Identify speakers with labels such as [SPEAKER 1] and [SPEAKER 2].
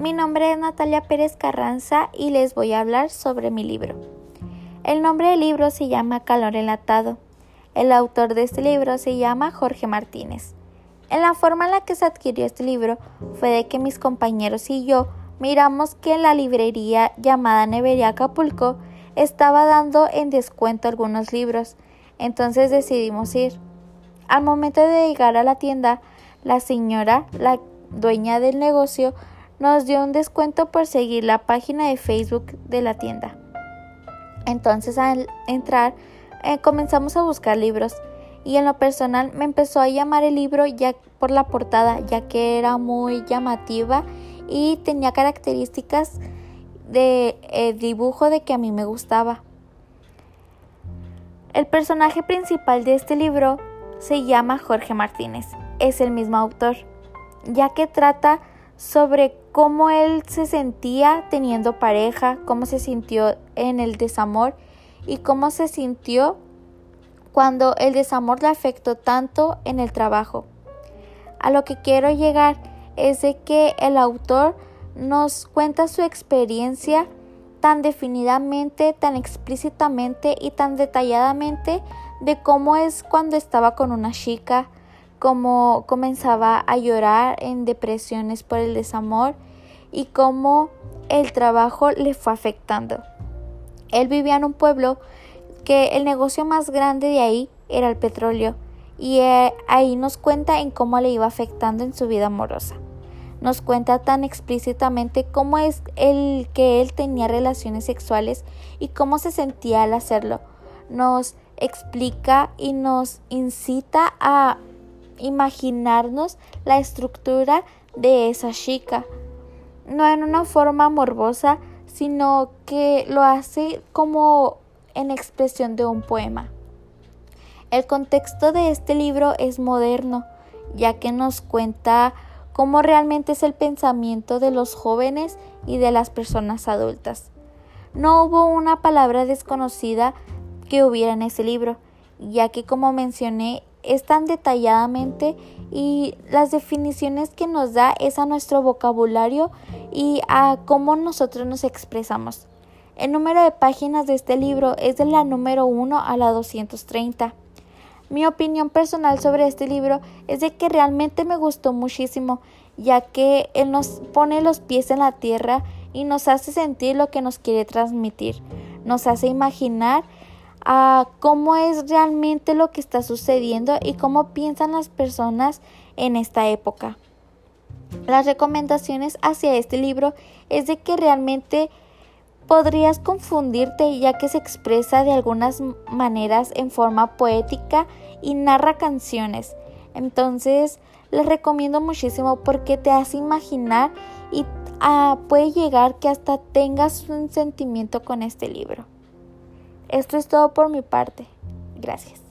[SPEAKER 1] mi nombre es Natalia Pérez Carranza y les voy a hablar sobre mi libro. El nombre del libro se llama Calor Enlatado. El autor de este libro se llama Jorge Martínez. En la forma en la que se adquirió este libro fue de que mis compañeros y yo miramos que en la librería llamada Nevería Acapulco estaba dando en descuento algunos libros, entonces decidimos ir. Al momento de llegar a la tienda, la señora, la dueña del negocio, nos dio un descuento por seguir la página de Facebook de la tienda. Entonces al entrar eh, comenzamos a buscar libros y en lo personal me empezó a llamar el libro ya por la portada ya que era muy llamativa y tenía características de eh, dibujo de que a mí me gustaba. El personaje principal de este libro se llama Jorge Martínez, es el mismo autor, ya que trata sobre cómo él se sentía teniendo pareja, cómo se sintió en el desamor y cómo se sintió cuando el desamor le afectó tanto en el trabajo. A lo que quiero llegar es de que el autor nos cuenta su experiencia tan definidamente, tan explícitamente y tan detalladamente de cómo es cuando estaba con una chica, cómo comenzaba a llorar en depresiones por el desamor y cómo el trabajo le fue afectando. Él vivía en un pueblo que el negocio más grande de ahí era el petróleo y eh, ahí nos cuenta en cómo le iba afectando en su vida amorosa. Nos cuenta tan explícitamente cómo es el que él tenía relaciones sexuales y cómo se sentía al hacerlo. Nos explica y nos incita a imaginarnos la estructura de esa chica, no en una forma morbosa, sino que lo hace como en expresión de un poema. El contexto de este libro es moderno, ya que nos cuenta cómo realmente es el pensamiento de los jóvenes y de las personas adultas. No hubo una palabra desconocida que hubiera en ese libro, ya que como mencioné es tan detalladamente y las definiciones que nos da es a nuestro vocabulario y a cómo nosotros nos expresamos. El número de páginas de este libro es de la número 1 a la 230. Mi opinión personal sobre este libro es de que realmente me gustó muchísimo, ya que él nos pone los pies en la tierra y nos hace sentir lo que nos quiere transmitir, nos hace imaginar a cómo es realmente lo que está sucediendo y cómo piensan las personas en esta época. Las recomendaciones hacia este libro es de que realmente podrías confundirte ya que se expresa de algunas maneras en forma poética y narra canciones. Entonces les recomiendo muchísimo porque te hace imaginar y ah, puede llegar que hasta tengas un sentimiento con este libro. Esto es todo por mi parte. Gracias.